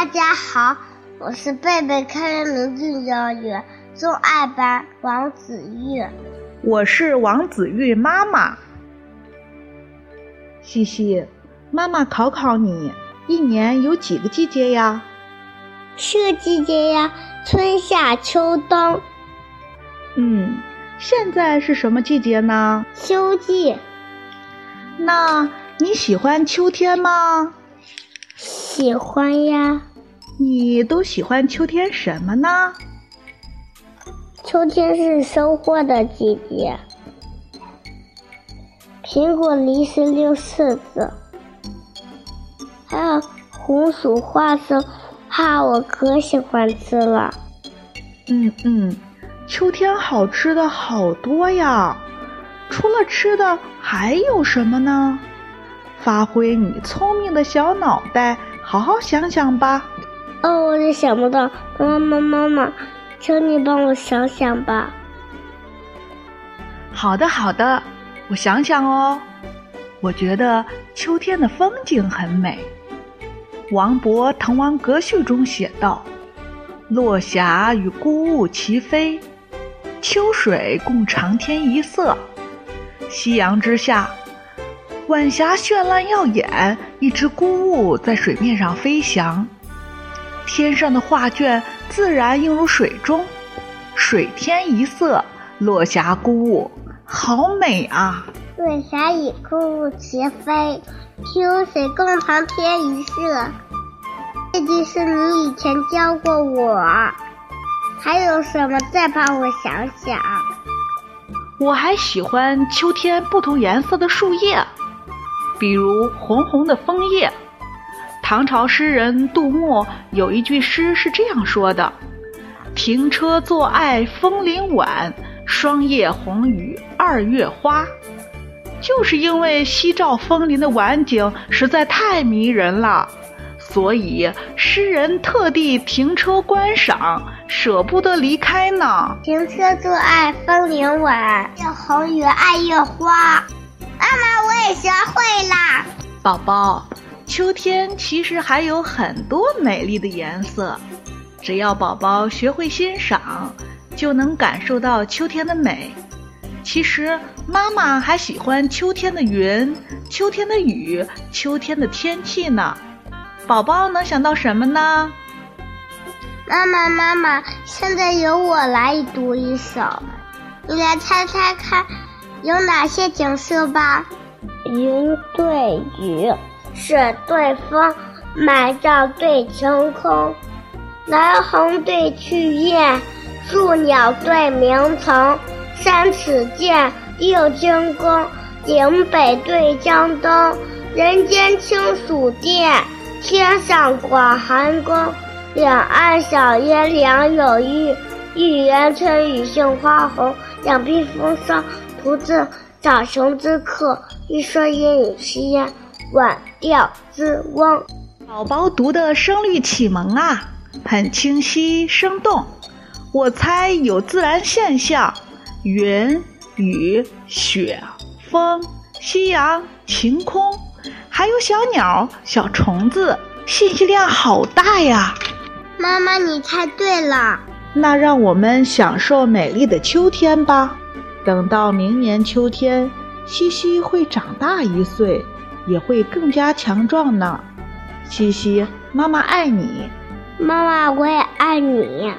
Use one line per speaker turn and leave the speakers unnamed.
大家好，我是贝贝开元明郡幼儿园中二班王子玉。
我是王子玉妈妈。西西，妈妈考考你，一年有几个季节呀？
四个季节呀，春夏秋冬。
嗯，现在是什么季节呢？
秋季。
那你喜欢秋天吗？
喜欢呀。
你都喜欢秋天什么呢？
秋天是收获的季节，苹果、梨、石榴、柿子，还有红薯、花生，哈，我可喜欢吃了。
嗯嗯，秋天好吃的好多呀，除了吃的还有什么呢？发挥你聪明的小脑袋，好好想想吧。
哦，我也想不到，妈妈妈妈，请你帮我想想吧。
好的好的，我想想哦。我觉得秋天的风景很美。王勃《滕王阁序》中写道：“落霞与孤鹜齐飞，秋水共长天一色。夕阳之下。”晚霞绚烂耀眼，一只孤鹜在水面上飞翔。天上的画卷自然映入水中，水天一色，落霞孤鹜，好美啊！
落霞与孤鹜齐飞，秋水共长天一色。这句是你以前教过我。还有什么？再帮我想想。
我还喜欢秋天不同颜色的树叶。比如红红的枫叶，唐朝诗人杜牧有一句诗是这样说的：“停车坐爱枫林晚，霜叶红于二月花。”就是因为夕照枫林的晚景实在太迷人了，所以诗人特地停车观赏，舍不得离开呢。
停车坐爱枫林晚，叶红于二月花。妈妈，我也学会啦。
宝宝，秋天其实还有很多美丽的颜色，只要宝宝学会欣赏，就能感受到秋天的美。其实妈妈还喜欢秋天的云、秋天的雨、秋天的天气呢。宝宝能想到什么呢？
妈妈，妈妈，现在由我来读一首，你来猜猜看。有哪些景色吧？云对雨，雪对风，满帐对晴空，南鸿对去雁，树鸟对鸣虫，三尺剑，六惊弓，岭北对江东，人间清暑殿，天上广寒宫，两岸晓烟两有玉，一园春雨杏花红，两鬓风骚。不自早雄之客，一蓑烟雨溪烟，晚钓之翁。
宝宝读的声律启蒙啊，很清晰生动。我猜有自然现象，云、雨、雪、风、夕阳、晴空，还有小鸟、小虫子，信息量好大呀！
妈妈，你猜对了。
那让我们享受美丽的秋天吧。等到明年秋天，西西会长大一岁，也会更加强壮呢。西西，妈妈爱你。
妈妈，我也爱你。